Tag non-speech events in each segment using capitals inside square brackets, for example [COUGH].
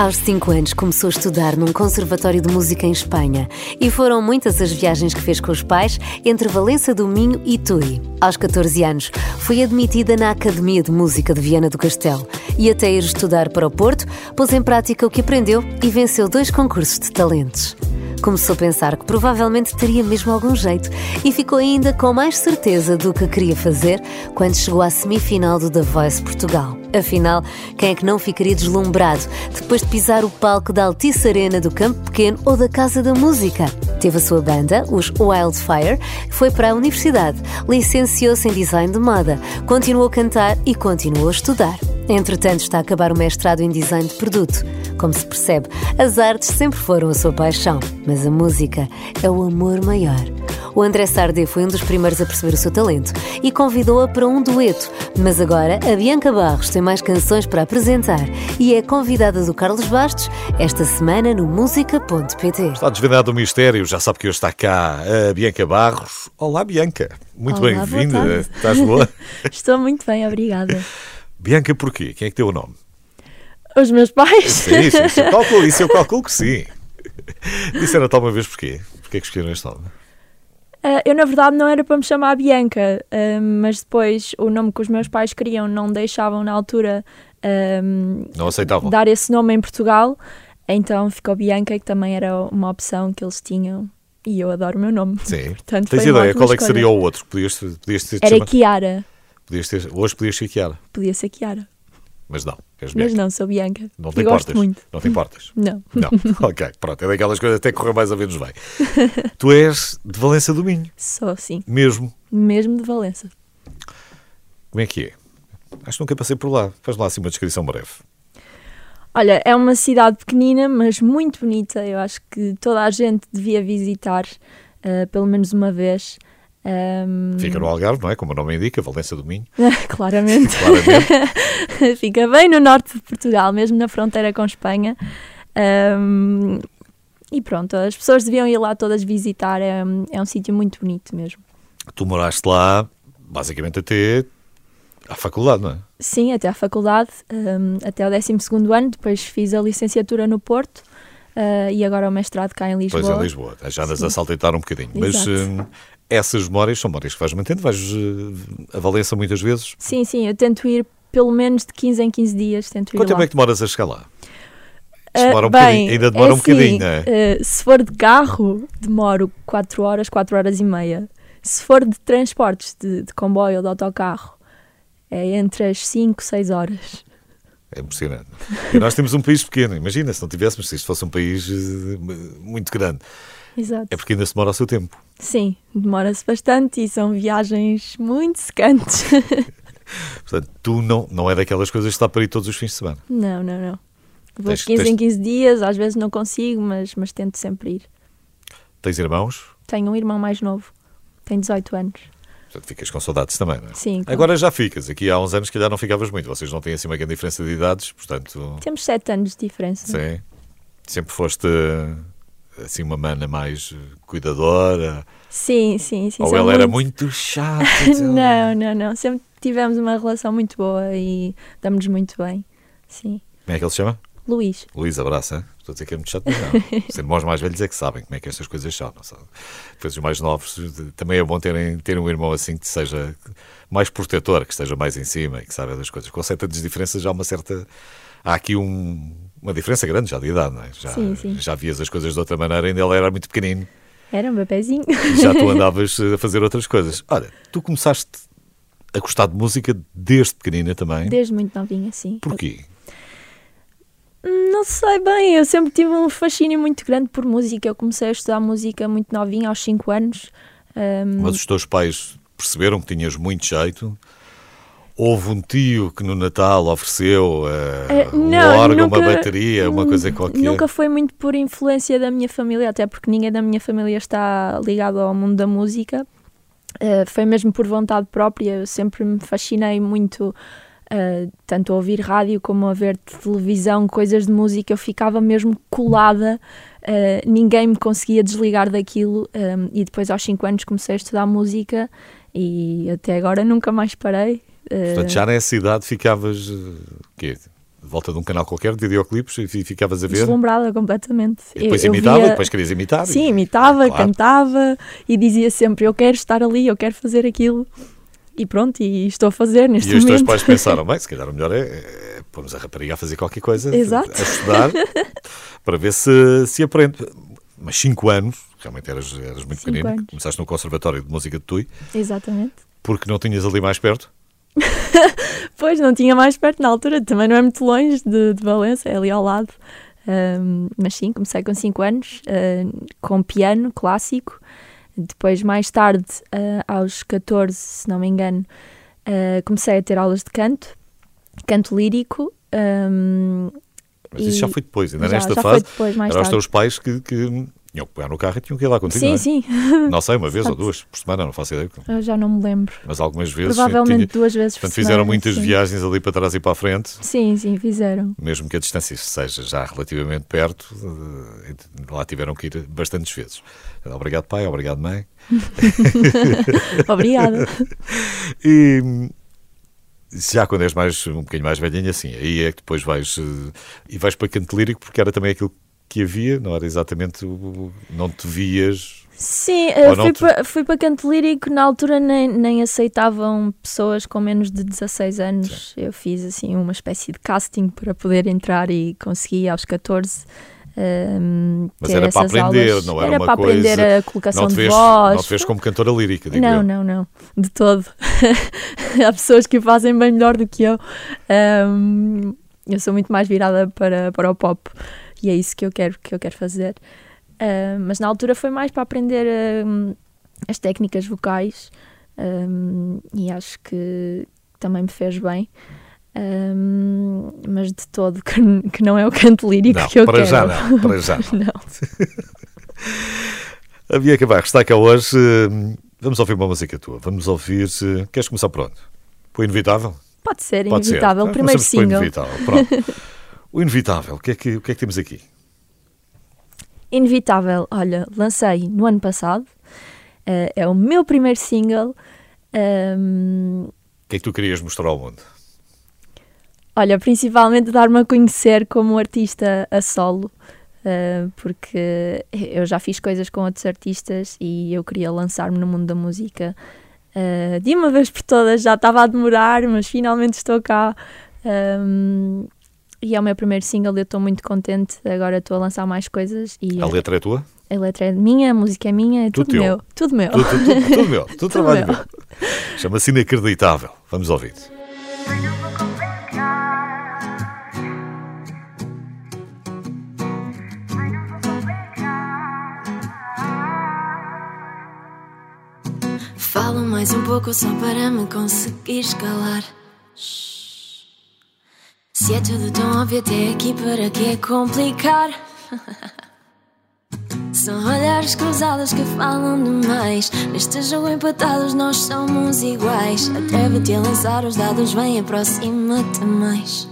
Aos 5 anos começou a estudar num conservatório de música em Espanha e foram muitas as viagens que fez com os pais entre Valença do Minho e Tui. Aos 14 anos foi admitida na Academia de Música de Viana do Castelo e até ir estudar para o Porto, pôs em prática o que aprendeu e venceu dois concursos de talentos. Começou a pensar que provavelmente teria mesmo algum jeito e ficou ainda com mais certeza do que queria fazer quando chegou à semifinal do The Voice Portugal. Afinal, quem é que não ficaria deslumbrado depois de pisar o palco da Altice Arena do Campo Pequeno ou da Casa da Música? Teve a sua banda, os Wildfire, foi para a universidade, licenciou-se em design de moda, continuou a cantar e continuou a estudar. Entretanto, está a acabar o mestrado em design de produto. Como se percebe, as artes sempre foram a sua paixão, mas a música é o amor maior. O André Sardé foi um dos primeiros a perceber o seu talento e convidou-a para um dueto, mas agora a Bianca Barros tem mais canções para apresentar e é convidada do Carlos Bastos esta semana no música.pt. Está desvendado o mistério, já sabe que hoje está cá a Bianca Barros. Olá, Bianca. Muito bem-vinda. Estás boa? [LAUGHS] Estou muito bem, obrigada. Bianca, porquê? Quem é que deu o nome? Os meus pais. Sim, sim, isso [LAUGHS] eu calculo, isso eu calculo que sim. Disseram-te alguma vez porquê? Porquê é que escolheram este nome? Uh, eu, na verdade, não era para me chamar Bianca, uh, mas depois o nome que os meus pais queriam não deixavam na altura uh, não aceitavam. dar esse nome em Portugal, então ficou Bianca, que também era uma opção que eles tinham. E eu adoro o meu nome. Sim. [LAUGHS] Portanto, Tens ideia qual é que seria o outro? Podias, podias ter Era Kiara. Podias ter, hoje podias ser Kiara. Podia ser Kiara. Mas não, és Mas não, sou Bianca. Não te importas? Muito. Não te importas? [LAUGHS] Não. Não, [LAUGHS] ok, pronto, é daquelas coisas até correr mais ou menos bem. tu és de Valença do Minho? Sou, sim. Mesmo? Mesmo de Valença. Como é que é? Acho que nunca passei por lá. Faz lá assim uma descrição breve. Olha, é uma cidade pequenina, mas muito bonita. Eu acho que toda a gente devia visitar uh, pelo menos uma vez. Um... Fica no Algarve, não é? Como o nome indica, Valência do Minho. [LAUGHS] Claramente. Claramente. [LAUGHS] Fica bem no norte de Portugal, mesmo na fronteira com Espanha. Um... E pronto, as pessoas deviam ir lá todas visitar, é, é um sítio muito bonito mesmo. Tu moraste lá basicamente até à faculdade, não é? Sim, até à faculdade, um, até o 12 ano, depois fiz a licenciatura no Porto uh, e agora o mestrado cá em Lisboa. Pois, em Lisboa, já andas Sim. a saltitar um bocadinho. Exato. Mas hum, essas memórias são memórias que vais mantendo, vais uh, a Valença muitas vezes? Sim, sim, eu tento ir pelo menos de 15 em 15 dias. Tento ir Quanto tempo é que demoras a chegar lá? Uh, demora um bem, ainda demora é um assim, bocadinho, não é? Se for de carro, demoro 4 horas, 4 horas e meia. Se for de transportes, de, de comboio ou de autocarro, é entre as 5 e 6 horas. É impressionante. E nós temos um país pequeno, imagina se não tivéssemos, se isto fosse um país muito grande. Exato. É porque ainda se demora o seu tempo. Sim, demora-se bastante e são viagens muito secantes. [LAUGHS] Portanto, tu não, não é daquelas coisas que está para ir todos os fins de semana? Não, não, não. Vou tens, 15 tens... em 15 dias, às vezes não consigo, mas, mas tento sempre ir. Tens irmãos? Tenho um irmão mais novo, tem 18 anos. Portanto, ficas com saudades também, não é? Sim. Claro. Agora já ficas. Aqui há uns anos que já não ficavas muito. Vocês não têm assim uma grande diferença de idades, portanto... Temos 7 anos de diferença. Sim. Sempre foste assim uma mana mais cuidadora? Sim, sim, sim. Ou ela muito... era muito chata? [LAUGHS] não, não, não. Sempre tivemos uma relação muito boa e damos-nos muito bem. Sim. Como é que ele se chama? Luís. Luís, abraça. Estou a dizer que é muito chato, mas não. [LAUGHS] Sendo irmãos mais velhos é que sabem como é que estas coisas são. Não sabe? Depois os mais novos, também é bom terem, terem um irmão assim que seja mais protetor, que esteja mais em cima e que saiba das coisas. Com certa diferenças já há uma certa... Há aqui um, uma diferença grande já de idade, não é? Já, sim, sim. já vias as coisas de outra maneira, ainda ele era muito pequenino. Era um bebezinho. Já tu [LAUGHS] andavas a fazer outras coisas. Olha, tu começaste a gostar de música desde pequenina também? Desde muito novinha, sim. Porquê? Não sei bem, eu sempre tive um fascínio muito grande por música. Eu comecei a estudar música muito novinha, aos 5 anos. Um... Mas os teus pais perceberam que tinhas muito jeito? Houve um tio que no Natal ofereceu uh, um não, órgão, nunca, uma bateria, uma coisa qualquer? Nunca foi muito por influência da minha família, até porque ninguém da minha família está ligado ao mundo da música. Uh, foi mesmo por vontade própria, eu sempre me fascinei muito, uh, tanto a ouvir rádio como a ver televisão, coisas de música, eu ficava mesmo colada, ninguém me conseguia desligar daquilo. e depois, aos 5 anos, comecei a estudar música e até agora nunca mais parei. Portanto, já nessa idade ficavas uh, quê? volta de um canal qualquer de videoclipes e ficavas a ver. Deslumbrada completamente. E depois eu, imitava, via... depois querias imitar. Sim, imitava, claro. cantava e dizia sempre: Eu quero estar ali, eu quero fazer aquilo. E pronto, e estou a fazer neste e momento. E os teus pais pensaram: [LAUGHS] bem, se calhar o melhor é, é pôrmos a rapariga a fazer qualquer coisa, Exato. a estudar, [LAUGHS] para ver se, se aprende. Mas 5 anos, realmente eras, eras muito pequenino, anos. começaste no Conservatório de Música de Tui. Exatamente. Porque não tinhas ali mais perto? [LAUGHS] pois, não tinha mais perto na altura, também não é muito longe de, de Valença, é ali ao lado. Um, mas sim, comecei com 5 anos, uh, com piano clássico. Depois, mais tarde, uh, aos 14, se não me engano, uh, comecei a ter aulas de canto, canto lírico. Um, mas isso já foi depois, ainda já, nesta já fase. Depois, eram os teus pais que, que tinham que pegar no carro e tinham que ir lá contigo. Sim, não é? sim. [LAUGHS] Não sei, uma vez ou duas por semana, não faço ideia. Eu já não me lembro. Mas algumas vezes. Provavelmente tinha... duas vezes Portanto, por fizeram semana, muitas sim. viagens ali para trás e para a frente. Sim, sim, fizeram. Mesmo que a distância seja já relativamente perto, eh, lá tiveram que ir bastantes vezes. Obrigado, pai, obrigado, mãe. [LAUGHS] Obrigada. [LAUGHS] e já quando és mais, um bocadinho mais velhinha, assim, aí é que depois vais eh, e vais para canto lírico porque era também aquilo que havia, não era exatamente o, não te vias. Sim, uh, fui, te... para, fui para canto lírico, na altura nem, nem aceitavam pessoas com menos de 16 anos. Sim. Eu fiz assim uma espécie de casting para poder entrar e consegui aos 14. Um, Mas era para aprender, aulas. não era, era uma para coisa... aprender a colocação não de voz. Não te vês como cantora lírica, digo Não, eu. não, não, de todo. [LAUGHS] Há pessoas que o fazem bem melhor do que eu. Um, eu sou muito mais virada para, para o pop e é isso que eu quero, que eu quero fazer. Uh, mas na altura foi mais para aprender uh, as técnicas vocais um, e acho que também me fez bem. Um, mas de todo [LAUGHS] que, que, não é o canto lírico não, que eu para quero. Já não, para já [LAUGHS] não. não. [LAUGHS] A Bia Barros está cá hoje. Vamos ouvir uma música tua. Vamos ouvir. Queres começar por onde? O Inevitável? Pode ser, Pode Inevitável. Ser. O primeiro single. Inevitável. Pronto. O Inevitável, o que, é que, o que é que temos aqui? Inevitável, olha, lancei no ano passado. Uh, é o meu primeiro single. Um... O que é que tu querias mostrar ao mundo? Olha, principalmente dar-me a conhecer como artista a solo, uh, porque eu já fiz coisas com outros artistas e eu queria lançar-me no mundo da música. Uh, de uma vez por todas já estava a demorar, mas finalmente estou cá. Um, e é o meu primeiro single, eu estou muito contente. Agora estou a lançar mais coisas. E a letra é tua? A letra é minha, a música é minha, é tudo, tudo meu. Tudo meu. Tudo, tudo, tudo, meu. Tudo, tudo trabalho meu. meu. Chama-se Inacreditável. Vamos ouvir. Falo mais um pouco só para me conseguir escalar. Se é tudo tão óbvio até aqui, para que complicar? São olhares cruzados que falam demais. Neste jogo empatados, nós somos iguais. Atreve-te a lançar os dados, vem aproxima-te mais.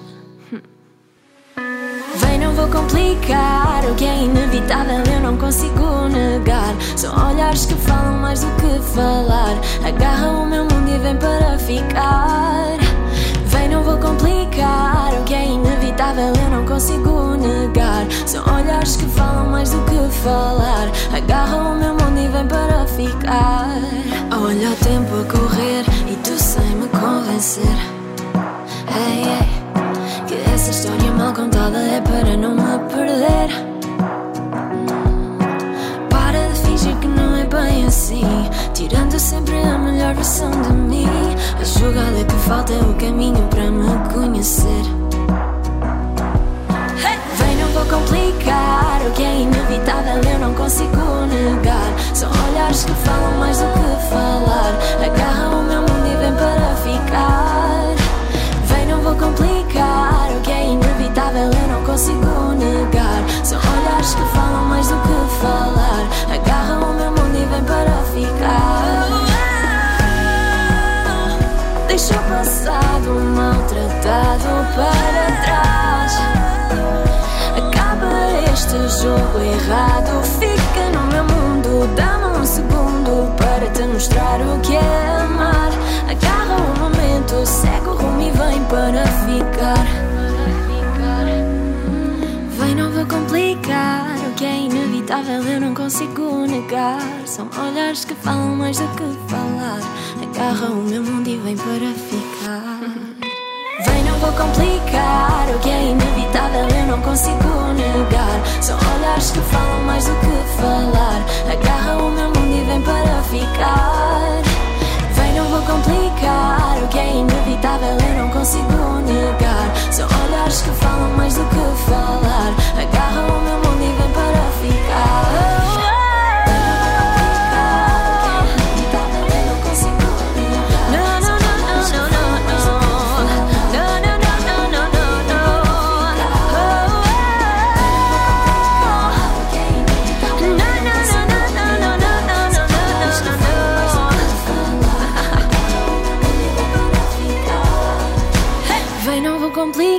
Vem, não vou complicar. O que é inevitável eu não consigo negar. São olhares que falam mais do que falar. Agarra o meu mundo e vem para ficar. Não vou complicar. O que é inevitável eu não consigo negar. São olhares que falam mais do que falar. Agarra o meu mundo e vem para ficar. Olha o tempo a correr e tu sem me convencer. Hey, hey. Que essa história mal contada é para não me perder. Assim. Tirando sempre a melhor versão de mim. A jogada que falta é o caminho para me conhecer. Vem, não vou complicar. O que é inevitável eu não consigo negar. São olhares que falam mais do que falar. Agarra o meu mundo e vem para ficar. Vem, não vou complicar. O que é inevitável eu não consigo negar. São que falam mais do que falar. Agarra o meu mundo e vem para ficar. Deixa o passado maltratado para trás. Acaba este jogo errado. Fica no meu mundo. Dá-me um segundo para te mostrar o que é amar. Agarra o momento, segue o rumo e vem para ficar não vou complicar o que é inevitável, eu não consigo negar. São olhares que falam mais do que falar. Agarra o meu mundo e vem para ficar. [LAUGHS] Vem, não vou complicar o que é inevitável, eu não consigo negar. São olhares que falam mais do que falar. Agarra o meu mundo e vem para ficar. Vem, não vou complicar. O que é inevitável, eu não consigo negar. São olhares que falam mais do que falar. Agarra o meu mundo e vem para ficar.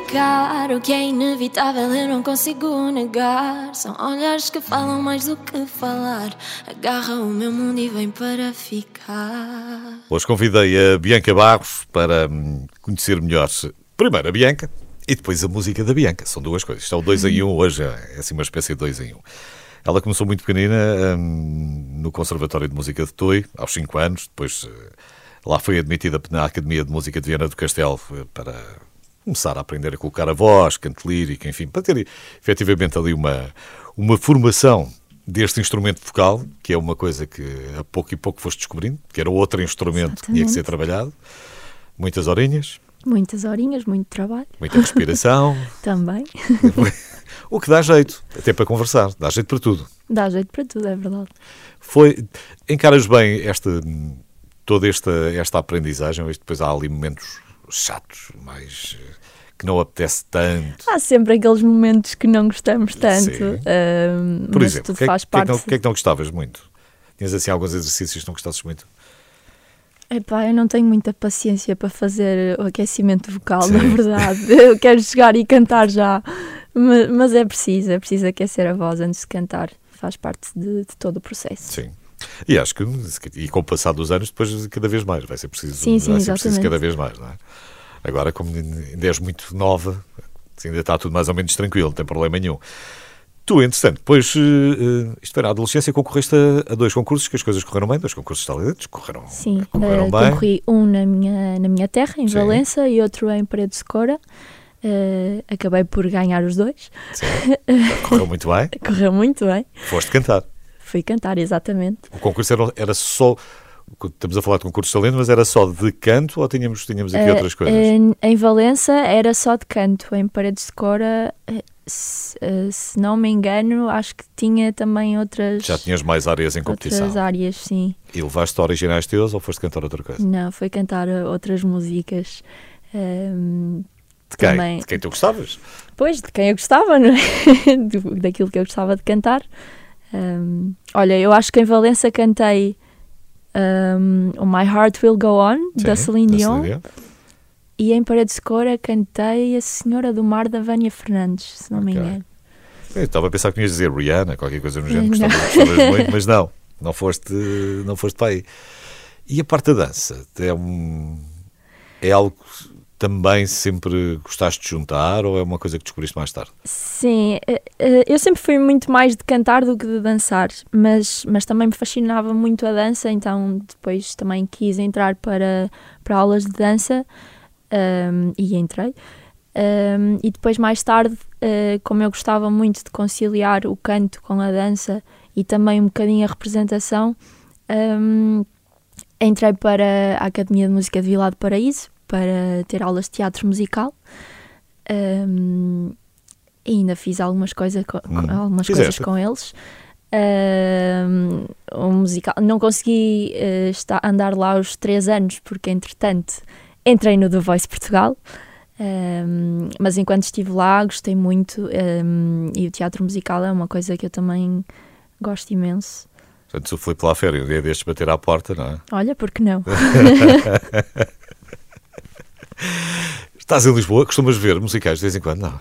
Vou complicar. O que é inevitável eu não consigo negar. São olhares que falam mais do que falar. Agarra o meu mundo e vem para ficar. Hoje convidei a Bianca Barros para hum, conhecer melhor primeiro a Bianca e depois a música da Bianca. São duas coisas. Isto é o dois em um, hoje é assim uma espécie de dois em um. Ela começou muito pequenina hum, no Conservatório de Música de Tui, aos 5 anos, depois eh, lá foi admitida na Academia de Música de Viana do Castelo eh, para começar a aprender a colocar a voz, canto lírico, enfim, para ter efetivamente ali uma, uma formação deste instrumento vocal, que é uma coisa que a pouco e pouco foste descobrindo, que era outro instrumento que tinha que ser Exatamente. trabalhado. Muitas horinhas, Muitas horinhas, muito trabalho muita respiração, [LAUGHS] também. [LAUGHS] o que dá jeito, até para conversar, dá jeito para tudo. Dá jeito para tudo, é verdade. Foi, encaras bem esta, toda esta, esta aprendizagem, depois há ali momentos chatos, mais eh, que não apetece tanto. Há sempre aqueles momentos que não gostamos tanto, ahm, Por exemplo, o que, é, faz que, é que parte. não, que é que não gostavas muito? Tinhas assim alguns exercícios que não gostasses muito? Epá, eu não tenho muita paciência para fazer o aquecimento vocal, Sim. na verdade. [LAUGHS] Eu quero chegar e cantar já, mas, mas é preciso, é preciso aquecer a voz antes de cantar. Faz parte de, de todo o processo. Sim. E acho que, e com o passar dos anos, depois cada vez mais, vai ser preciso, Sim, sim, vai ser preciso exatamente. cada vez mais, não é? Agora, como ainda és muito nova, ainda está tudo mais ou menos tranquilo, não tem problema nenhum. Tu, entretanto, depois, eh, eh, isto foi na adolescência, concorreste a, a dois concursos, que as coisas correram bem, dois concursos talentos, correram, Sim, correram eh, bem. concorri um na minha, na minha terra, em Sim. Valença, e outro em Paredes de Cora. Eh, acabei por ganhar os dois. Sim, correu muito bem. [LAUGHS] Correu muito bem. Foste cantar. Fui cantar, exatamente. O concurso era, era só. Estamos a falar de concurso de talento, mas era só de canto ou tínhamos, tínhamos aqui Eh, outras coisas? Em, em Valença era só de canto, em Paredes de Cora, eh, se, eh, se não me engano, acho que tinha também outras, Já tinhas mais áreas em competição. outras áreas, sim. E levaste originais teus ou foste cantar outra coisa? Não, foi cantar eh, outras músicas. ehm, De quem? Também- De quem tu gostavas? Pois, de quem eu gostava, [LAUGHS] não é? Daquilo que eu gostava de cantar. Ehm, olha, eu acho que em Valença cantei ehm, o My Heart Will Go On, da Sim, Celine da Dion. Celine E em Paredes de Cora cantei A Senhora do Mar da Vânia Fernandes, se não me Ok. engano. Eu estava a pensar que ias dizer Rihanna, qualquer coisa no género, gostavas, [LAUGHS] muito, mas não, não foste, não foste para aí. E a parte da dança? É, um, é algo também sempre gostaste de juntar ou é uma coisa que descobriste mais tarde? Sim, eh, eh, eu sempre fui muito mais de cantar do que de dançar, mas, mas também me fascinava muito a dança, então depois também quis entrar para, para aulas de dança ehm, e entrei. Ehm, e depois, mais tarde, eh, como eu gostava muito de conciliar o canto com a dança e também um bocadinho a representação, ehm, entrei para a Academia de Música de Vila do Paraíso para ter aulas de teatro musical. Ehm, e ainda fiz algumas, coisa co- co- Hum, algumas fizeste. coisas com eles. Ehm, um musical. Não consegui eh, estar, andar lá os três anos, porque entretanto entrei no The Voice Portugal. Ehm, mas enquanto estive lá, gostei muito. ehm, e o teatro musical é uma coisa que eu também gosto imenso. Portanto, se o Filipe lá férias, um dia destes bater à porta, não é? Olha, porque não? [LAUGHS] Estás em Lisboa, costumas ver musicais de vez em quando? Não.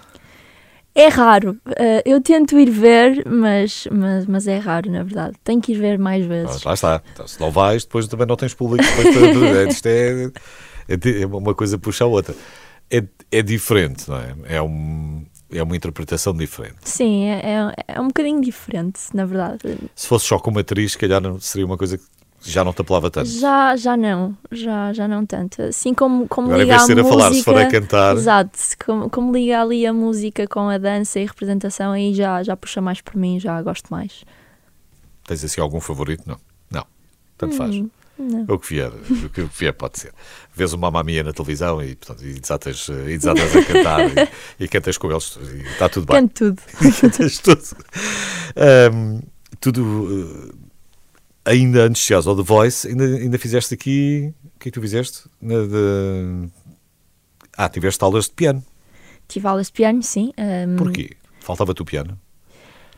É raro. Eh, eu tento ir ver, mas, mas, mas é raro, na verdade. Tenho que ir ver mais vezes. Mas lá está. Então, se não vais, depois também não tens público. Depois, para- Isto é, é é uma coisa puxa a outra. É, é diferente, não é? É um, é uma interpretação diferente. Sim, é, é, é um bocadinho diferente, na verdade. Se fosse só como atriz, se calhar seria uma coisa que já não te apelava tanto. Já, já não, já, já não tanto. Assim como, como Agora, em liga vez de a ser a música... falar, se for a cantar, Exato, como, como liga ali a música com a dança e representação, aí já, já puxa mais por mim, já gosto mais. tens assim algum favorito? Não. Não. Tanto faz. Hum, não. O que vier, o que vier pode ser. Vês uma mamia na televisão e, portanto, e desatas, e desatas a cantar e, e cantas com eles e está tudo bem. Canto tudo. [LAUGHS] Cantas tudo. Ahm, tudo. Eh, ainda antes de chegares ao The Voice, ainda, ainda fizeste aqui. O que é que tu fizeste? Na de... Ah, tiveste aulas de piano. Tive aulas de piano, sim. hum, Porquê? Faltava-te o piano?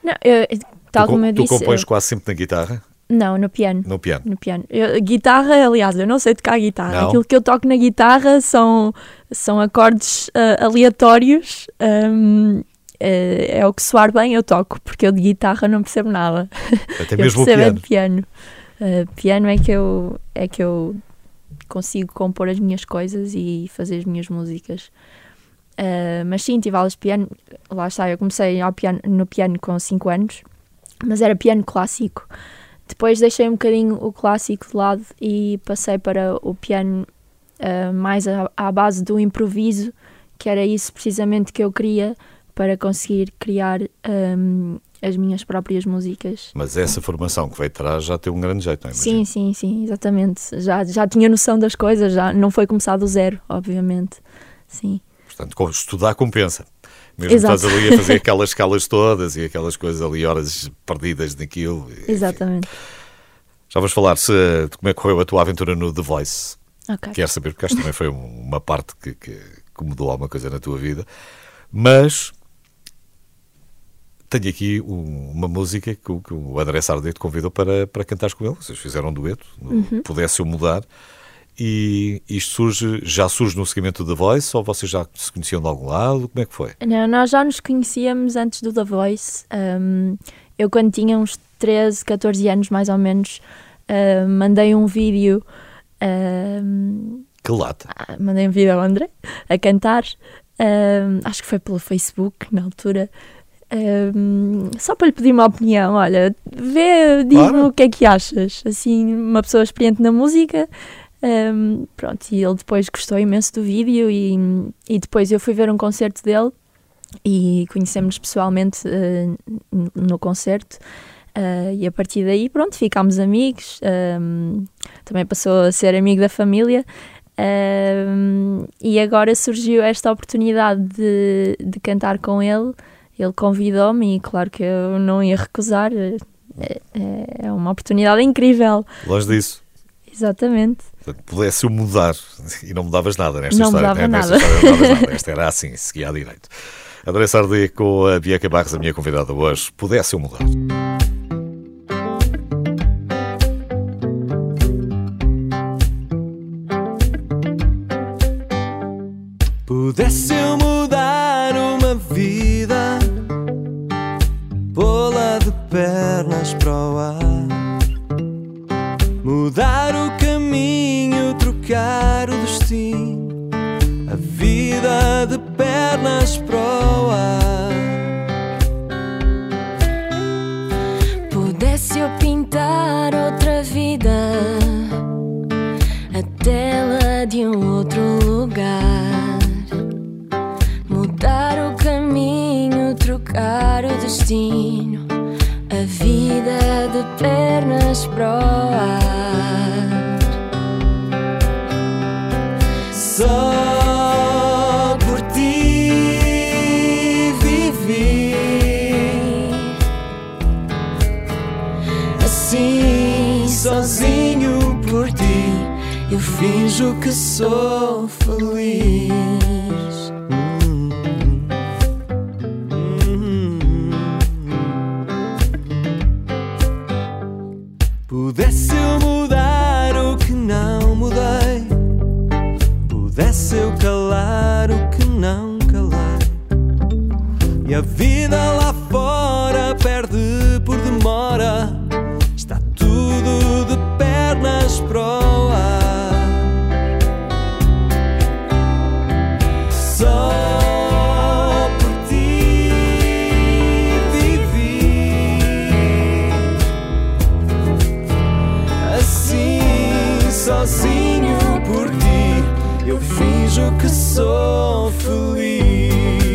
Não, eu, tal tu, como com- eu tu disse. compões eu- quase sempre na guitarra? Não, no piano. No piano. No piano. Eu- guitarra, aliás, eu não sei tocar guitarra. Não? Aquilo que eu toco na guitarra são, são acordes ah, aleatórios. hum, é, é o que soar bem, eu toco, porque eu de guitarra não percebo nada. Até eu mesmo o percebo é piano. de piano. Ah, piano é que, eu, é que eu consigo compor as minhas coisas e fazer as minhas músicas. Ah, mas sim, tive aulas de piano. Lá está, eu comecei ao piano, no piano com 5 anos, mas era piano clássico. Depois deixei um bocadinho o clássico de lado e passei para o piano ah, mais à, à base do improviso, que era isso precisamente que eu queria para conseguir criar ahm, as minhas próprias músicas. Mas essa formação que veio atrás já tem um grande jeito, não é? Sim, sim, sim, exatamente. Já, já tinha noção das coisas, já não foi começar do zero, obviamente. Sim. Portanto, estudar compensa. Mesmo Exato. estás ali a fazer [LAUGHS] aquelas escalas todas e aquelas coisas ali, horas perdidas naquilo. Exatamente. Já vamos falar se, de como é que correu a tua aventura no The Voice. Ok. Quero saber, porque acho que também foi um- uma parte que, que, que mudou alguma coisa na tua vida. Mas tenho aqui um- uma música que, o- que o André Sardê te convidou para, para cantares com ele. Vocês fizeram um dueto, Uhum. Pudesse Eu Mudar. E isto surge, já surge no seguimento do The Voice ou vocês já se conheciam de algum lado? Como é que foi? Não, nós já nos conhecíamos antes do The Voice. Um, eu, quando tinha uns 13, 14 anos, mais ou menos, uh, mandei um vídeo. um, Que lata. ah, mandei um vídeo ao André a cantar. um, acho que foi pelo Facebook na altura. Um, só para lhe pedir uma opinião. Olha, vê, diz-me Claro. o que é que achas. Assim, uma pessoa experiente na música. um, pronto, e ele depois gostou imenso do vídeo. E, e depois eu fui ver um concerto dele e conhecemos pessoalmente n- no concerto. eh, e a partir daí, pronto, ficámos amigos. ehm, também passou a ser amigo da família. ehm, e agora surgiu esta oportunidade de, de cantar com ele. Ele convidou-me e, claro, que eu não ia recusar. É, é uma oportunidade incrível. Longe disso. Exatamente. Portanto, pudesse eu mudar [LAUGHS] e não mudavas nada nesta Não história. mudava né? Nesta nada. história não mudavas nada. [LAUGHS] Esta era assim, seguia à direito. André Sardê com a Bianca Barros, a minha convidada hoje. Pudesse eu mudar. Pudesse eu pernas para o ar. Pudesse eu pintar outra vida, a tela de um outro lugar, mudar o caminho, trocar o destino, a vida de pernas pro ar. Finjo que sou feliz. vejo que sou feliz.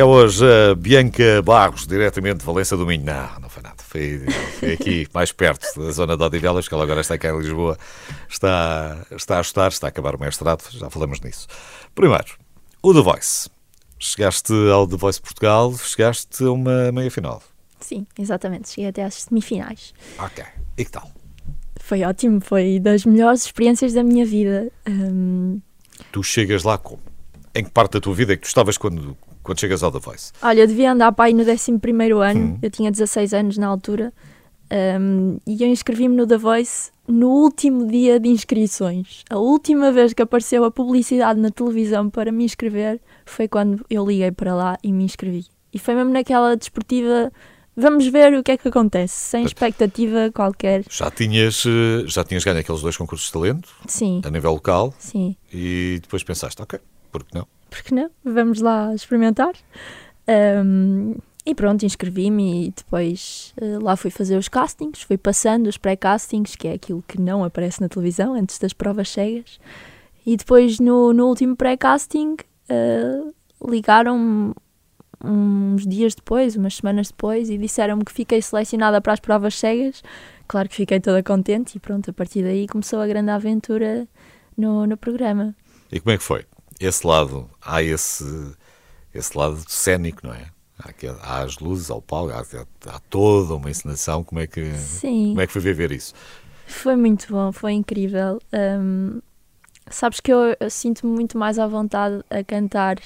Cá hoje a Bianca Barros, diretamente de Valença do Minho. Não, não foi nada. Foi, foi aqui, [LAUGHS] mais perto da zona de Odivelas, que ela agora está cá em Lisboa. Está, está a estudar, está a acabar o mestrado, já falamos nisso. Primeiro, o The Voice. Chegaste ao The Voice Portugal, chegaste a uma meia-final. Sim, exatamente. Cheguei até às semifinais. Ok. E que tal? Foi ótimo, foi das melhores experiências da minha vida. Um, Tu chegas lá como? Em que parte da tua vida é que tu estavas quando, quando chegas ao The Voice? Olha, eu devia andar para aí no 11 ano, eu tinha 16 anos na altura, um, e eu inscrevi-me no The Voice no último dia de inscrições. A última vez que apareceu a publicidade na televisão para me inscrever foi quando eu liguei para lá e me inscrevi. E foi mesmo naquela desportiva, vamos ver o que é que acontece, sem expectativa qualquer. Já tinhas, eh, já tinhas ganho aqueles dois concursos de talento, Sim, a nível local, sim. e depois pensaste, ok, por que não? Porque não? Vamos lá experimentar. Um, e pronto, inscrevi-me e depois eh, lá fui fazer os castings, fui passando os pré-castings, que é aquilo que não aparece na televisão antes das provas cegas. E depois no, no último pré-casting eh, ligaram-me uns dias depois, umas semanas depois, e disseram-me que fiquei selecionada para as provas cegas. Claro que fiquei toda contente e pronto, a partir daí começou a grande aventura no, no programa. E como é que foi? Esse lado, há esse, esse lado cénico, não é? Há, as luzes ao palco, há, há toda uma encenação. Como é, que, Sim. como é que foi viver isso? Foi muito bom, foi incrível. Hum, sabes que eu, eu sinto-me muito mais à vontade a cantar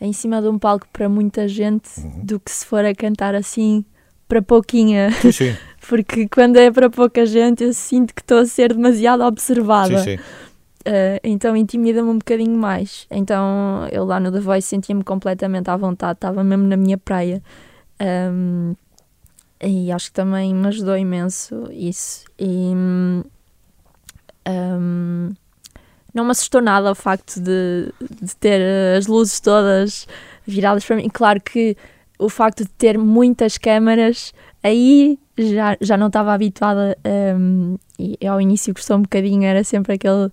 em cima de um palco para muita gente Uhum. do que se for a cantar assim para pouquinha. Sim, sim. [LAUGHS] Porque quando é para pouca gente eu sinto que estou a ser demasiado observada. sim, sim. Uh, então intimida-me um bocadinho mais. Então eu lá no The Voice sentia-me completamente à vontade, estava mesmo na minha praia. Um, e acho que também me ajudou imenso isso. E um, não me assustou nada o facto de, de ter as luzes todas viradas para mim. Claro que o facto de ter muitas câmaras, aí já, já não estava habituada. um, e ao início gostou um bocadinho, era sempre aquele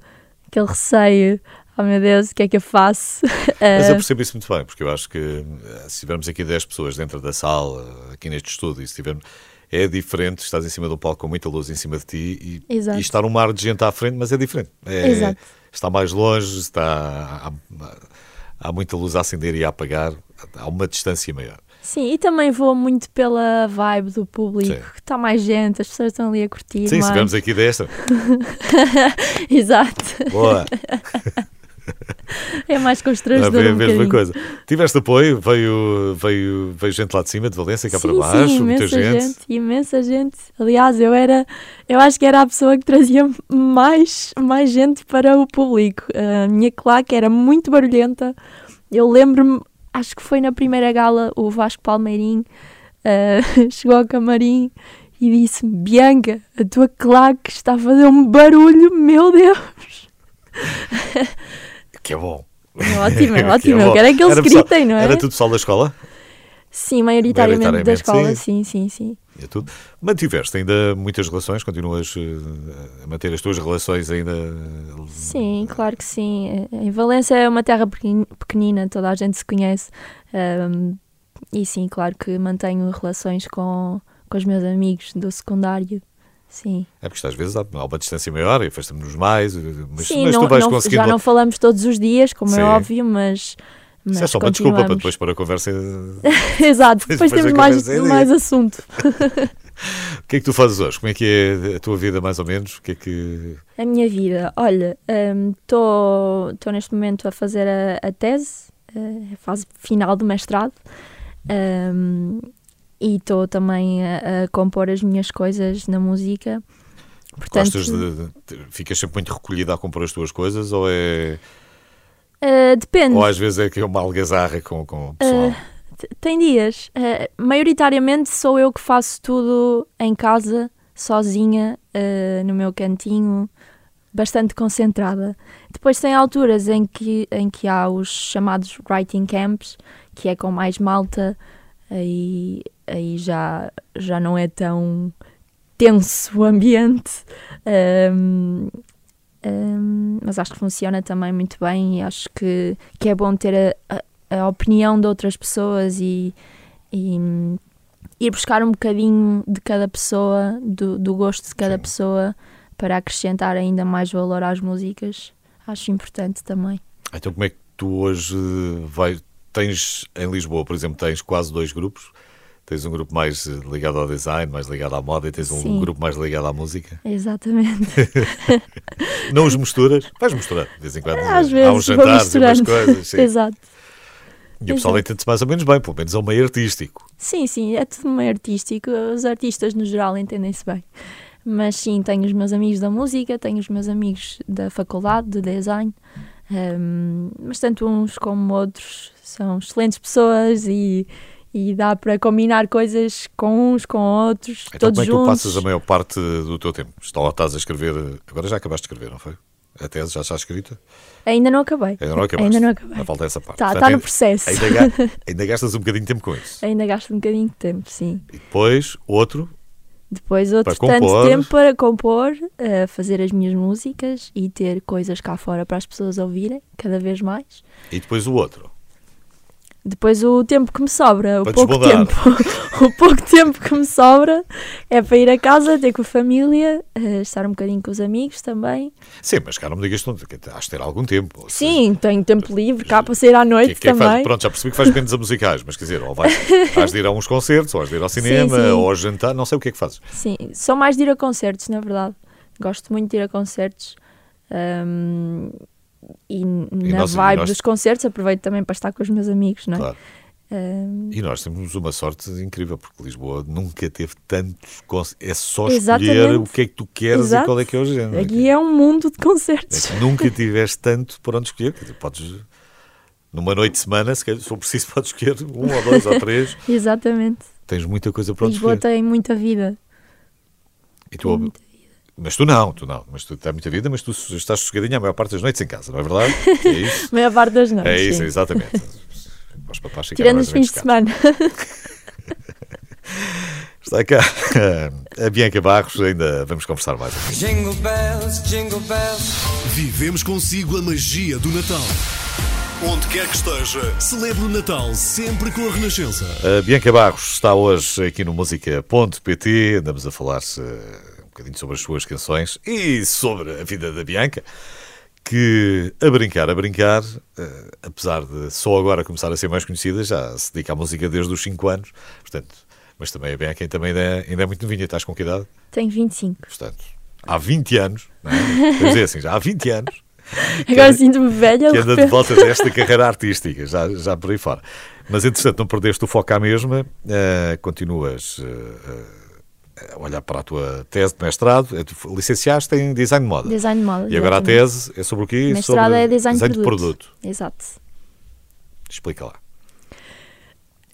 aquele receio. Oh meu Deus, o que é que eu faço? [LAUGHS] Mas eu Eh, percebo isso muito bem, porque eu acho que eh, se tivermos aqui 10 pessoas dentro da sala, aqui neste estúdio, e se tivermos, é diferente, estás em cima de um palco com muita luz em cima de ti e, e estar um mar de gente à frente, mas é diferente. É-. Está mais longe, está, há, há muita luz a acender e a apagar, há uma distância maior. Sim, e também vou muito pela vibe do público. Sim. Está mais gente, as pessoas estão ali a curtir. Sim, mais. tivermos aqui desta, [LAUGHS] Exato. boa, É mais é constrangedor a um mesma bocadinho. coisa. Tiveste apoio, veio, veio, veio gente lá de cima, de Valência, cá sim, para baixo, sim, muita imensa gente. imensa gente. Aliás, eu era, eu acho que era a pessoa que trazia mais, mais gente para o público. A minha claque era muito barulhenta. Eu lembro-me, acho que foi na primeira gala, o Vasco Palmeirim eh, [LAUGHS] chegou ao camarim e disse: Bianca, a tua claque está a fazer um barulho, meu Deus. Que é bom. É ótimo, é [LAUGHS] Que ótimo. bom. Eu quero é que eles pessoal- gritem, não é? Era tudo pessoal da escola? Sim, maioritariamente, da Maioritariamente, escola, sim. sim, sim, sim. É tudo. Mantiveste ainda muitas relações? Continuas eh, a manter as tuas relações ainda? Sim, claro que sim. Em Valência é uma terra pequen- pequenina, toda a gente se conhece. E sim, claro que mantenho relações com, com os meus amigos do secundário. Sim, É porque às vezes há, uma distância maior e afastamos-nos mais, eh, mas, sim mas não, tu vais não- conseguindo. já não falamos todos os dias, como Sim. é óbvio, mas. Mas Isso é só uma desculpa para depois pôr a conversa. [LAUGHS] Exato, Depois depois temos mais, mais assunto. [LAUGHS] O que é que tu fazes hoje? Como é que é a tua vida, mais ou menos? O que é que. A minha vida, olha, estou neste momento a fazer a, a tese, eh, a fase final do mestrado, ehm, e estou também a, a compor as minhas coisas na música. Portanto, Gostas de, de- Ficas sempre muito recolhida a compor as tuas coisas ou é. Eh, depende, Ou às vezes é que é uma algazarra com, com o pessoal? T- tem dias. Eh, maioritariamente sou eu que faço tudo em casa, sozinha, eh, no meu cantinho, bastante concentrada. Depois tem alturas em que, em que há os chamados writing camps, que é com mais malta, aí, aí já, já não é tão tenso o ambiente. Ahm, mas acho que funciona também muito bem e acho que, que é bom ter a- a- a opinião de outras pessoas e, e hum, ir buscar um bocadinho de cada pessoa, do, do gosto de cada Sim. pessoa, para acrescentar ainda mais valor às músicas. Acho importante também. Então como é que tu hoje vai, tens em Lisboa, por exemplo, tens quase dois grupos. Tens um grupo mais eh, ligado ao design, mais ligado à moda, e tens um Sim. grupo mais ligado à música. Exatamente. [LAUGHS] Não os misturas? Vais misturar, de vez em quando. Às Há vezes uns vou jantares e umas coisas. Sim. [LAUGHS] Exato. E o pessoal entende-se mais ou menos bem, pelo menos é um meio artístico. Sim, sim, é tudo meio artístico. Os artistas no geral entendem-se bem. Mas sim, tenho os meus amigos da música, tenho os meus amigos da faculdade de design, hum, mas tanto uns como outros são excelentes pessoas e, e dá para combinar coisas com uns, com outros, Então todos como é que tu juntos. passas a maior parte do teu tempo? Está estás a escrever, agora já acabaste de escrever, não foi? A tese já está escrita? Ainda não acabei. Ainda não acabaste? Ainda não acabei. Falta essa parte. Está Portanto, tá no processo. Ainda, [LAUGHS] ainda gastas um bocadinho de tempo com isso. Ainda gasto um bocadinho de tempo, sim. E depois, outro, Depois outro tanto compor. tempo para compor, eh, fazer as minhas músicas e ter coisas cá fora para as pessoas ouvirem, cada vez mais. e depois o outro. Depois o tempo que me sobra, o pouco tempo, [LAUGHS] o pouco tempo que me sobra é para ir a casa, ter com a família, eh, estar um bocadinho com os amigos também. Sim, mas cara, não me digas tudo, que has de ter algum tempo. ou seja, Sim, tenho tempo livre cá para sair à que- noite que é que faz- também. Pronto, já percebi que faz menos a musicais, mas quer dizer, ou vais, has de ir a uns concertos, ou has de ir ao [LAUGHS] cinema, sim. ou ao jantar, não sei o que é que fazes. Sim, sou mais de ir a concertos, na verdade. Gosto muito de ir a concertos. ahm, e na nós- vibe nós- dos concertos aproveito também para estar com os meus amigos, não é? Claro. Ahm, E nós temos uma sorte incrível, porque Lisboa nunca teve tantos concertos. É só escolher Exatamente. o que é que tu queres Exato. e qual é que é o género. aqui é um mundo de É concertos. que nunca tiveste tanto por onde escolher. Podes, numa noite de semana, se, calhar, se for preciso, [LAUGHS] podes escolher um ou dois ou três. [LAUGHS] Exatamente. Tens muita coisa para onde Lisboa escolher. tem muita vida. E tu. Mas tu não, tu não. Mas tu tens muita vida, mas tu estás sossegadinha a maior parte das noites em casa, não é verdade? É [LAUGHS] isso? A maior parte das noites. É isso, sim. exatamente. [LAUGHS] Os papás Tirando os fins de semana. [LAUGHS] Está cá a Bianca Barros, ainda vamos conversar mais. aqui. Jingle bells, jingle bells. Vivemos consigo a magia do Natal. Onde quer que esteja, celebre o Natal sempre com a Renascença. A Bianca Barros está hoje aqui no música.pt. Andamos a falar um bocadinho sobre as suas canções e sobre a vida da Bianca. Que a brincar, a brincar, eh, apesar de só agora começar a ser mais conhecida, já se dedica à música desde os 5 anos. Portanto, mas também a Bianca também ainda é, ainda é muito novinha. Estás com que idade? Tenho 25. Portanto, há 20 anos, não é? Vamos dizer assim, já há 20 anos Agora sinto-me velha. que anda de volta desta carreira artística, já, já por aí fora. Mas, entretanto, não perdeste o foco à mesma, eh, continuas a olhar para a tua tese de mestrado, tu licenciaste em design de moda. Design de moda. E agora a exatamente. tese é sobre o quê? Mestrado sobre é design, de de produto. Exato. Explica lá.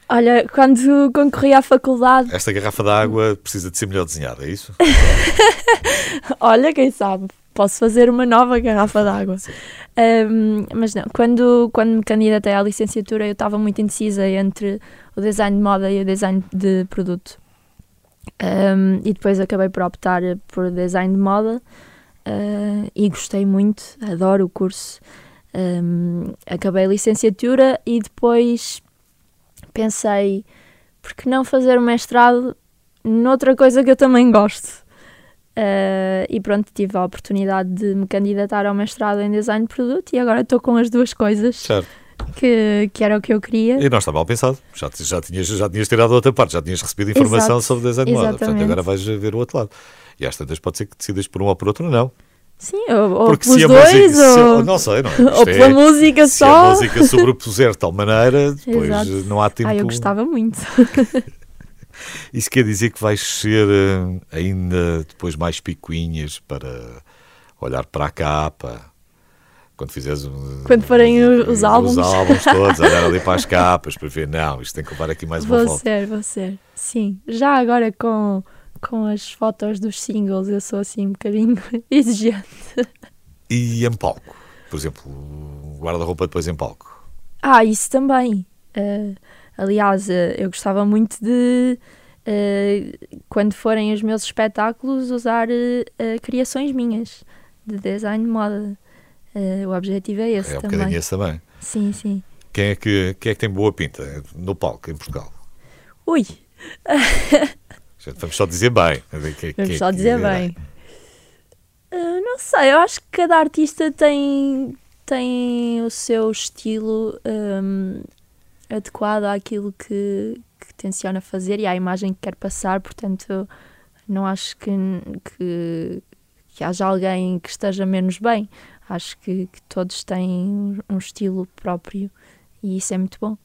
Olha, quando concorri à faculdade, Esta garrafa de água precisa de ser melhor desenhada, é isso? [LAUGHS] olha, quem sabe, posso fazer uma nova garrafa de água. Ahm, mas não, quando, quando me candidatei à licenciatura, eu estava muito indecisa entre o design de moda e o design de produto. Ahm, e depois acabei por optar por design de moda ah, e gostei muito, adoro o curso. Ahm, acabei a licenciatura e depois pensei, por que não fazer o mestrado noutra coisa que eu também gosto? Uh, e pronto, tive a oportunidade de me candidatar ao mestrado em design de produto e agora estou com as duas coisas Certo. Que, que era o que eu queria. E não está mal pensado. Já, já, tinhas, já tinhas tirado a outra parte, já tinhas recebido informação Exato. sobre design de moda. Portanto, agora vais ver o outro lado. E às tantas pode ser que decidas por um ou por outro, não. Sim, ou, ou Porque pelos se a dois, música. se- ou, não sei, não é? [LAUGHS] ou pela é- música se a só. música [LAUGHS] sobrepuser de tal maneira, depois Exato. não há tempo. Ah, eu gostava muito. [LAUGHS] Isso quer dizer que vais ser eh, ainda depois mais picuinhas para olhar para a capa. Quando fizeres um- Quando forem o- os álbuns. Os álbuns todos, olhar ali para as [LAUGHS] capas para ver, não, isto tem que levar aqui mais uma Vou volta. ser, vou ser. Sim, já agora com, com as fotos dos singles eu sou assim um bocadinho [LAUGHS] exigente. E em palco, por exemplo, guarda-roupa depois em palco. Ah, isso também. Eh, aliás, eh, eu gostava muito de, eh, quando forem os meus espetáculos, usar eh, criações minhas de design de moda. Eh, o objetivo é esse é um também. bocadinho esse também. Sim, sim. Quem é, que, quem é que tem boa pinta no palco em Portugal? Ui, [LAUGHS] Vamos só dizer bem. Quem- vamos quem- só dizer bem. Ah, não sei, eu acho que cada artista tem, tem o seu estilo hum, adequado àquilo que, que tenciona fazer e à imagem que quer passar, portanto, não acho que, que, que haja alguém que esteja menos bem. Acho que, que todos têm um estilo próprio e isso é muito bom.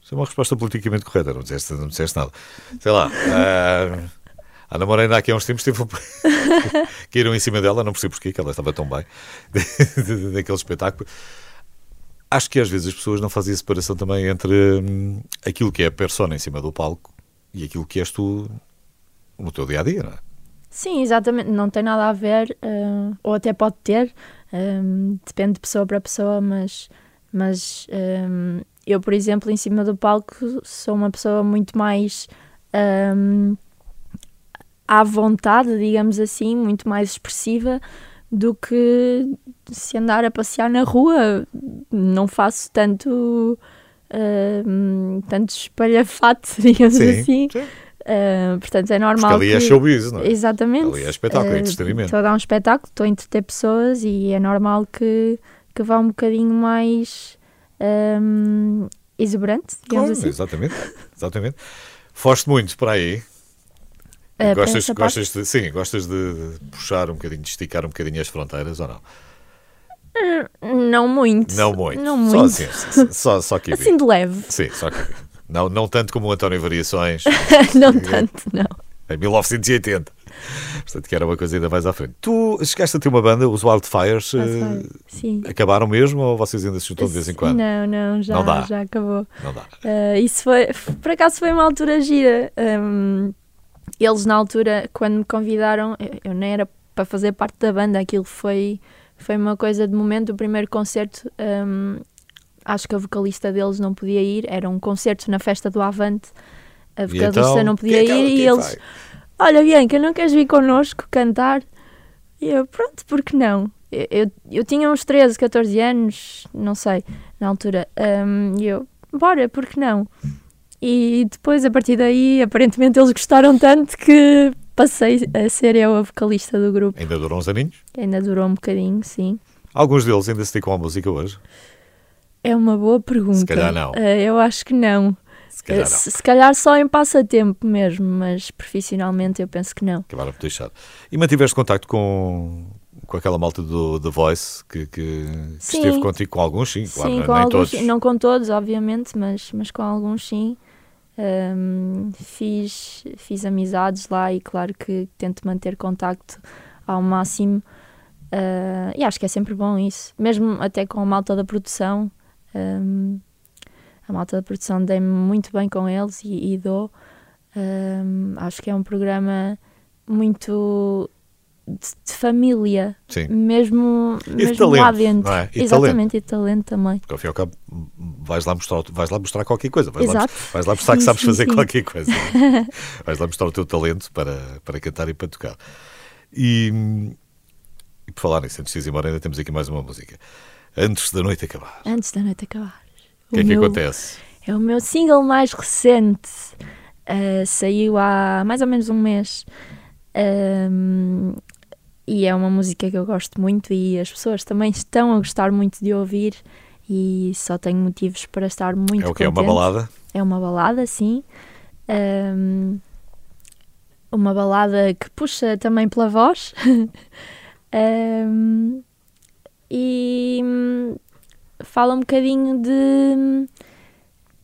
Isso é uma resposta politicamente correta, não disseste, não disseste nada. Sei lá. ah, a Ana Moreira aqui há uns tempos teve [LAUGHS] caíram em cima dela, não percebo porquê, que ela estava tão bem [LAUGHS] naquele espetáculo. Acho que às vezes as pessoas não fazem a separação também entre hum, aquilo que é a persona em cima do palco e aquilo que és tu no teu dia a dia, não é? Sim, exatamente. Não tem nada a ver, ah, ou até pode ter, ah, depende de pessoa para pessoa, mas, mas ah, eu, por exemplo, em cima do palco sou uma pessoa muito mais ah, à vontade, digamos assim, muito mais expressiva do que se andar a passear na rua. Não faço tanto. ah, tanto espalhafato, [LAUGHS] digamos assim. sim. Ah, portanto, é Porque normal. ali é que- showbiz, não é? Exatamente. Ali é espetáculo, é Eh, entretenimento. Estou a dar um espetáculo, estou a entreter pessoas e é normal que, que vá um bocadinho mais ahm, exuberante, digamos Claro, assim. exatamente, exatamente. Foste muito para aí. Para gostas, gostas de, sim, gostas de, puxar um bocadinho, de esticar um bocadinho as fronteiras ou não? Não muito. Não muito. Não Só muito. assim, só, só aqui. Assim de leve. Sim, só aqui. Não, não tanto como o António Variações [LAUGHS] não tanto, não. em 1980. Portanto, que era uma coisa ainda mais à frente. Tu chegaste a ter uma banda, os Wildfires, eh, Sim. acabaram mesmo ou vocês ainda se juntam de vez em quando? Não, não, já, Não dá. já acabou. Não dá. Uh, isso foi, por acaso foi uma altura gira. Um, eles na altura, quando me convidaram, eu, eu nem era para fazer parte da banda, aquilo foi, foi uma coisa de momento. O primeiro concerto, um, acho que a vocalista deles não podia ir, era um concerto na festa do Avante. A vocalista então, não é podia que ela- ir e quem eles, vai? olha Bianca, não queres vir connosco cantar? E eu, pronto, porque não? Eu, eu, eu tinha uns 13, 14 anos, não sei, na altura. Um, E eu, bora, porque não? E depois, a partir daí, aparentemente eles gostaram tanto que passei a ser eu a vocalista do grupo. Ainda duram uns aninhos? Ainda durou um bocadinho, sim. Alguns deles ainda se dedicam à música hoje? É uma boa pergunta. Se calhar não. Eh, eu acho que não. Se calhar Eh, não. se, se calhar só em passatempo mesmo, mas profissionalmente eu penso que não. Acabaram por deixar. E mantiveste contacto com, com aquela malta do The Voice que, que Sim. esteve contigo com alguns, sim, claro, sim, não- com nem alguns, todos. não com todos, obviamente, mas, mas com alguns sim. Ahm, fiz, fiz amizades lá e claro que tento manter contacto ao máximo. Ah, e acho que é sempre bom isso. Mesmo até com a malta da produção. Ahm, a malta da produção dei-me muito bem com eles e, e dou. Ahm, acho que é um programa muito de, de família, Sim. mesmo, de mesmo talento, lá dentro. é? E Exatamente, e talento também. Porque ao fim e ao cabo vais lá mostrar, vais lá mostrar qualquer coisa. Vais, lá, Exato. vais lá mostrar que Sim, sabes sim, fazer qualquer coisa. [LAUGHS] vais lá mostrar o teu talento para, para cantar e para tocar. E, e por falar nisso, antes de ir embora, ainda temos aqui mais uma música. Antes da noite acabar. Antes da noite acabar. O que é que meu- acontece? É o meu single mais recente. Ah, saiu há mais ou menos um mês. Ahm, e é uma música que eu gosto muito e as pessoas também estão a gostar muito de ouvir. E só tenho motivos para estar muito É o que é uma balada? É uma balada, sim. Ahm, uma balada que puxa também pela voz. Hum, [LAUGHS] fala um bocadinho de,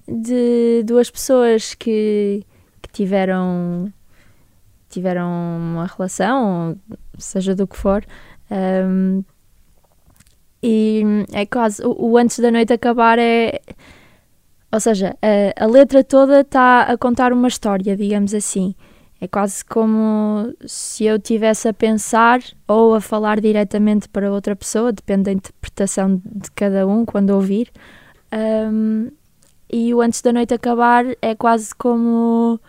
de duas pessoas que, que tiveram, tiveram uma relação, seja do que for. Ahm, e é quase o, o antes da noite acabar é ou seja, a, a letra toda está a contar uma história, digamos assim. É quase como se eu tivesse a pensar ou a falar diretamente para outra pessoa, depende da interpretação de cada um quando ouvir. Ahm, e o Antes da Noite Acabar é quase como,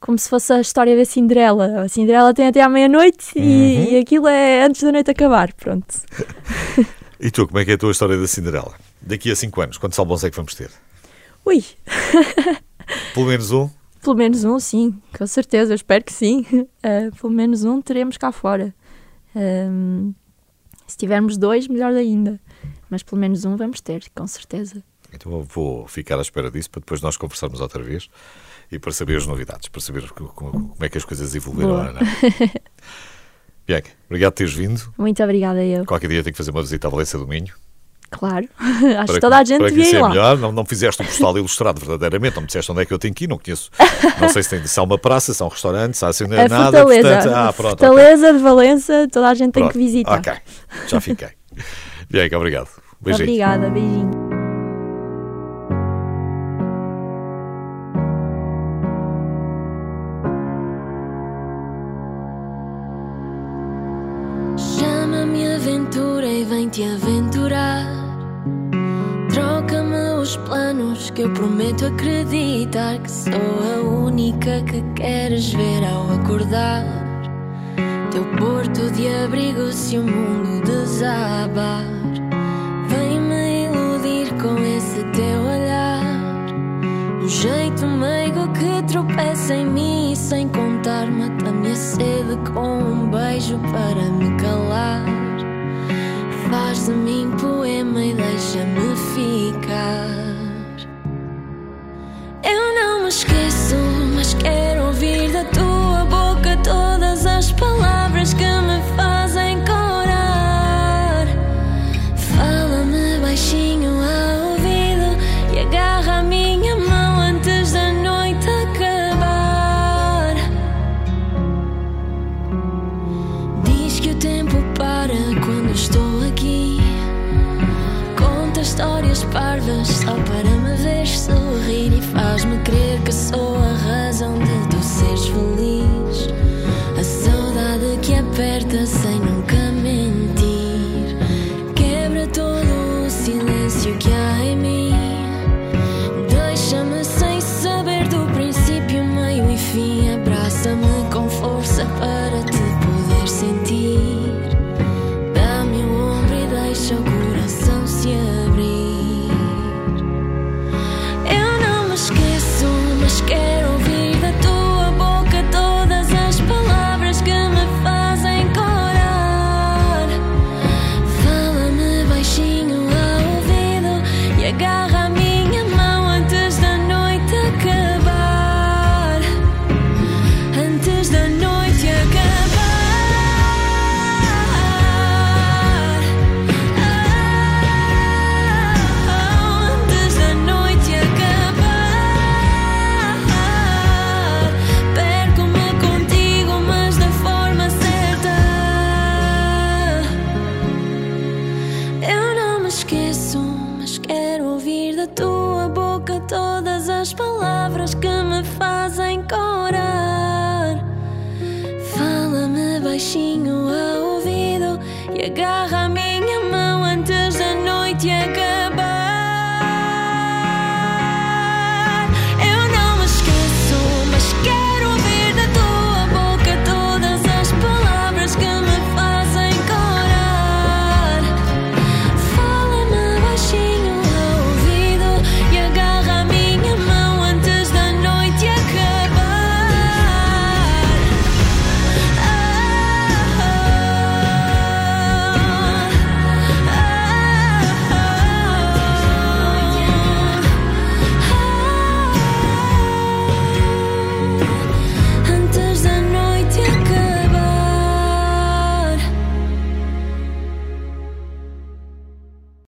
como se fosse a história da Cinderela. A Cinderela tem até à meia-noite Uhum. e, e aquilo é Antes da Noite Acabar. Pronto. [LAUGHS] E tu, como é que é a tua história da Cinderela? Daqui a 5 anos, quantos álbuns é que vamos ter? Ui, Pelo menos um? Pelo menos um, sim, com certeza, eu espero que sim. [LAUGHS] Eh, pelo menos um teremos cá fora. Ehm, se tivermos dois, melhor ainda. Mas pelo menos um vamos ter, com certeza. Então eu vou ficar à espera disso para depois nós conversarmos outra vez e para saber as novidades, para saber co- co- como, é que as coisas evoluíram. Boa. não. [LAUGHS] Bianca, obrigado por teres vindo. Muito obrigada eu. Qualquer dia tenho que fazer uma visita à Valência do Minho. Claro. Acho para que toda a gente para devia ir conhecer lá. melhor. Não, não fizeste um postal ilustrado verdadeiramente, não me disseste onde é que eu tenho que ir, não conheço. Não sei se, tem, se há uma praça, se há um restaurante, se há assim A nada. Fortaleza. Portanto, ah, pronto. Fortaleza de Valença, toda a gente tem Pronto. que visitar. Ok, já fiquei. Bianca, obrigado. Beijinho. Obrigada, beijinho. Chama-me aventura e vem-te aventurar. Os planos que eu prometo acreditar que sou a única que queres ver ao acordar. Teu porto de abrigo se o mundo desabar. Vem-me iludir com esse teu olhar. Um jeito meigo que tropeça em mim sem contar. Mata-me a sede com um beijo para me calar. Faz de mim poema e deixa-me ficar. Eu não me esqueço, mas quero ouvir da tua boca todas as palavras que me fazem corar. Fala-me baixinho ao ouvido e agarra a minha mão